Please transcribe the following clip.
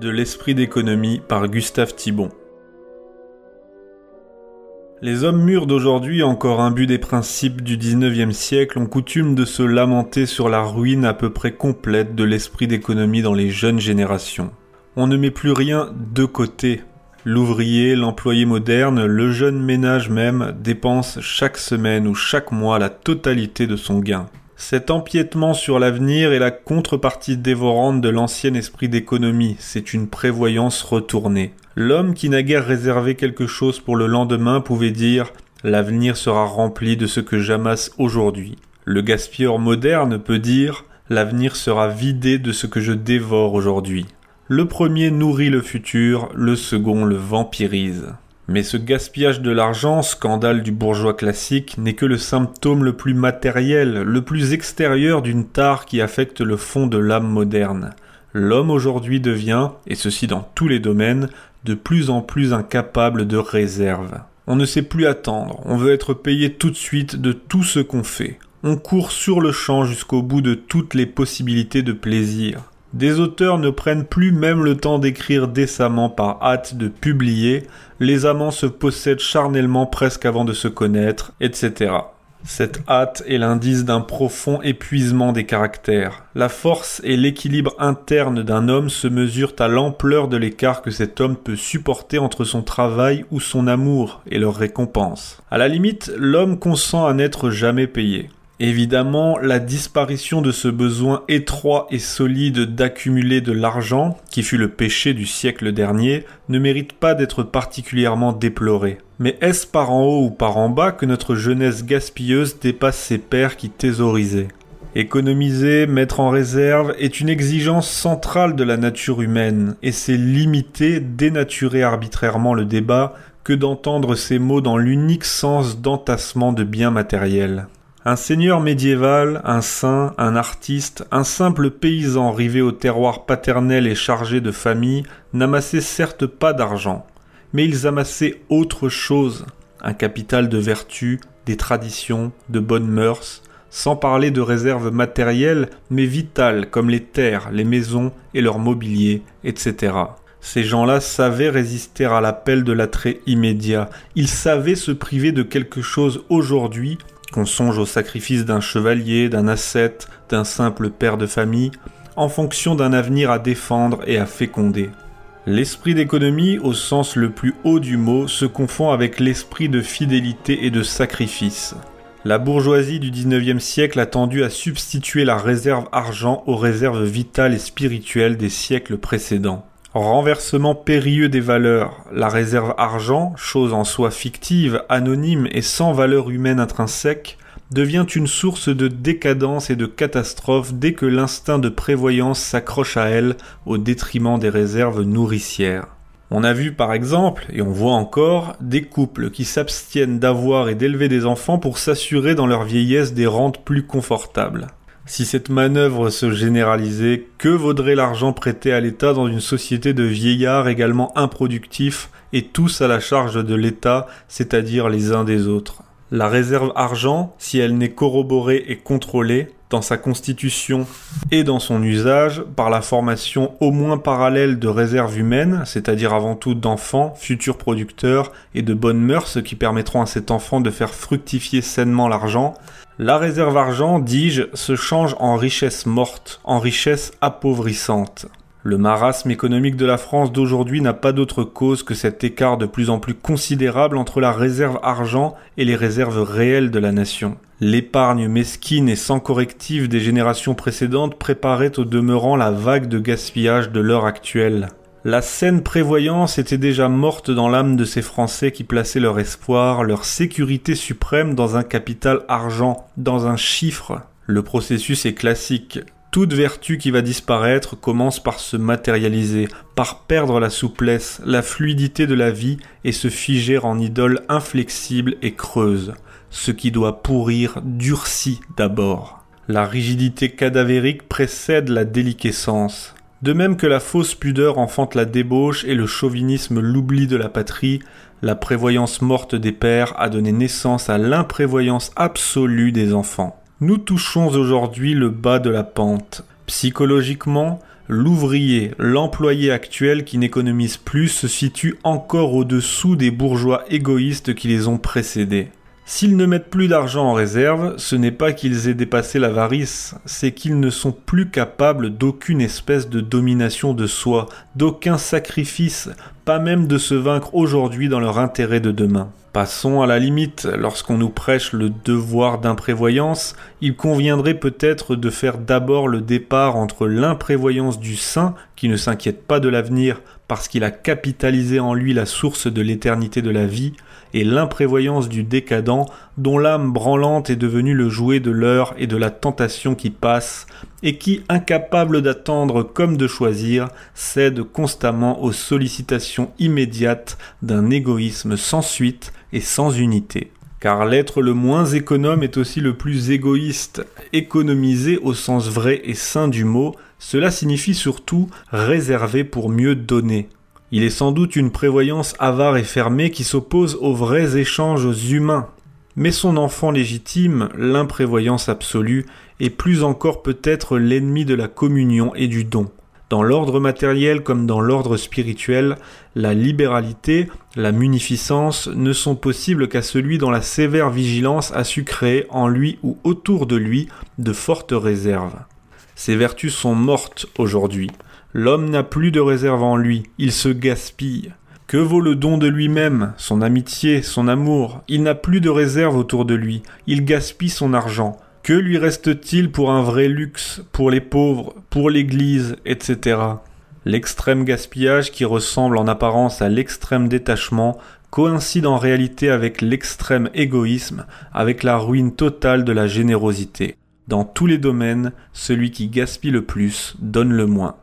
De l'esprit d'économie par Gustave Thibon. Les hommes mûrs d'aujourd'hui, encore imbus des principes du XIXe siècle, ont coutume de se lamenter sur la ruine à peu près complète de l'esprit d'économie dans les jeunes générations. On ne met plus rien de côté. L'ouvrier, l'employé moderne, le jeune ménage même dépense chaque semaine ou chaque mois la totalité de son gain. Cet empiètement sur l'avenir est la contrepartie dévorante de l'ancien esprit d'économie, c'est une prévoyance retournée. L'homme qui n'a guère réservé quelque chose pour le lendemain pouvait dire L'avenir sera rempli de ce que j'amasse aujourd'hui. Le gaspilleur moderne peut dire L'avenir sera vidé de ce que je dévore aujourd'hui. Le premier nourrit le futur, le second le vampirise. Mais ce gaspillage de l'argent, scandale du bourgeois classique, n'est que le symptôme le plus matériel, le plus extérieur d'une tare qui affecte le fond de l'âme moderne. L'homme aujourd'hui devient, et ceci dans tous les domaines, de plus en plus incapable de réserve. On ne sait plus attendre, on veut être payé tout de suite de tout ce qu'on fait. On court sur le champ jusqu'au bout de toutes les possibilités de plaisir. Des auteurs ne prennent plus même le temps d'écrire décemment par hâte de publier, les amants se possèdent charnellement presque avant de se connaître, etc. Cette hâte est l'indice d'un profond épuisement des caractères. La force et l'équilibre interne d'un homme se mesurent à l'ampleur de l'écart que cet homme peut supporter entre son travail ou son amour et leur récompense. À la limite, l'homme consent à n'être jamais payé. Évidemment, la disparition de ce besoin étroit et solide d'accumuler de l'argent, qui fut le péché du siècle dernier, ne mérite pas d'être particulièrement déplorée. Mais est-ce par en haut ou par en bas que notre jeunesse gaspilleuse dépasse ses pères qui thésaurisaient Économiser, mettre en réserve est une exigence centrale de la nature humaine, et c'est limiter, dénaturer arbitrairement le débat que d'entendre ces mots dans l'unique sens d'entassement de biens matériels. Un seigneur médiéval, un saint, un artiste, un simple paysan rivé au terroir paternel et chargé de famille n'amassaient certes pas d'argent, mais ils amassaient autre chose, un capital de vertu, des traditions, de bonnes mœurs, sans parler de réserves matérielles, mais vitales comme les terres, les maisons et leur mobilier, etc. Ces gens-là savaient résister à l'appel de l'attrait immédiat. Ils savaient se priver de quelque chose aujourd'hui qu'on songe au sacrifice d'un chevalier, d'un ascète, d'un simple père de famille, en fonction d'un avenir à défendre et à féconder. L'esprit d'économie, au sens le plus haut du mot, se confond avec l'esprit de fidélité et de sacrifice. La bourgeoisie du XIXe siècle a tendu à substituer la réserve argent aux réserves vitales et spirituelles des siècles précédents. Renversement périlleux des valeurs, la réserve argent, chose en soi fictive, anonyme et sans valeur humaine intrinsèque, devient une source de décadence et de catastrophe dès que l'instinct de prévoyance s'accroche à elle au détriment des réserves nourricières. On a vu par exemple, et on voit encore, des couples qui s'abstiennent d'avoir et d'élever des enfants pour s'assurer dans leur vieillesse des rentes plus confortables. Si cette manœuvre se généralisait, que vaudrait l'argent prêté à l'État dans une société de vieillards également improductifs et tous à la charge de l'État, c'est-à-dire les uns des autres? La réserve argent, si elle n'est corroborée et contrôlée, dans sa constitution et dans son usage par la formation au moins parallèle de réserves humaines, c'est-à-dire avant tout d'enfants, futurs producteurs et de bonnes mœurs qui permettront à cet enfant de faire fructifier sainement l'argent, la réserve argent, dis-je, se change en richesse morte, en richesse appauvrissante. Le marasme économique de la France d'aujourd'hui n'a pas d'autre cause que cet écart de plus en plus considérable entre la réserve argent et les réserves réelles de la nation. L'épargne mesquine et sans correctif des générations précédentes préparait au demeurant la vague de gaspillage de l'heure actuelle. La saine prévoyance était déjà morte dans l'âme de ces Français qui plaçaient leur espoir, leur sécurité suprême dans un capital argent, dans un chiffre. Le processus est classique. Toute vertu qui va disparaître commence par se matérialiser, par perdre la souplesse, la fluidité de la vie et se figer en idole inflexible et creuse. Ce qui doit pourrir durcit d'abord. La rigidité cadavérique précède la déliquescence. De même que la fausse pudeur enfante la débauche et le chauvinisme l'oubli de la patrie, la prévoyance morte des pères a donné naissance à l'imprévoyance absolue des enfants. Nous touchons aujourd'hui le bas de la pente. Psychologiquement, l'ouvrier, l'employé actuel qui n'économise plus se situe encore au-dessous des bourgeois égoïstes qui les ont précédés. S'ils ne mettent plus d'argent en réserve, ce n'est pas qu'ils aient dépassé l'avarice, c'est qu'ils ne sont plus capables d'aucune espèce de domination de soi, d'aucun sacrifice, pas même de se vaincre aujourd'hui dans leur intérêt de demain. Passons à la limite, lorsqu'on nous prêche le devoir d'imprévoyance, il conviendrait peut-être de faire d'abord le départ entre l'imprévoyance du saint, qui ne s'inquiète pas de l'avenir parce qu'il a capitalisé en lui la source de l'éternité de la vie, et l'imprévoyance du décadent, dont l'âme branlante est devenue le jouet de l'heure et de la tentation qui passe, et qui, incapable d'attendre comme de choisir, cède constamment aux sollicitations immédiates d'un égoïsme sans suite et sans unité. Car l'être le moins économe est aussi le plus égoïste. Économiser au sens vrai et sain du mot, cela signifie surtout réserver pour mieux donner. Il est sans doute une prévoyance avare et fermée qui s'oppose aux vrais échanges humains. Mais son enfant légitime, l'imprévoyance absolue, est plus encore peut-être l'ennemi de la communion et du don. Dans l'ordre matériel comme dans l'ordre spirituel, la libéralité, la munificence ne sont possibles qu'à celui dont la sévère vigilance a su créer en lui ou autour de lui de fortes réserves. Ces vertus sont mortes aujourd'hui. L'homme n'a plus de réserve en lui, il se gaspille. Que vaut le don de lui-même, son amitié, son amour? Il n'a plus de réserve autour de lui, il gaspille son argent. Que lui reste-t-il pour un vrai luxe, pour les pauvres, pour l'Église, etc. L'extrême gaspillage qui ressemble en apparence à l'extrême détachement coïncide en réalité avec l'extrême égoïsme, avec la ruine totale de la générosité. Dans tous les domaines, celui qui gaspille le plus donne le moins.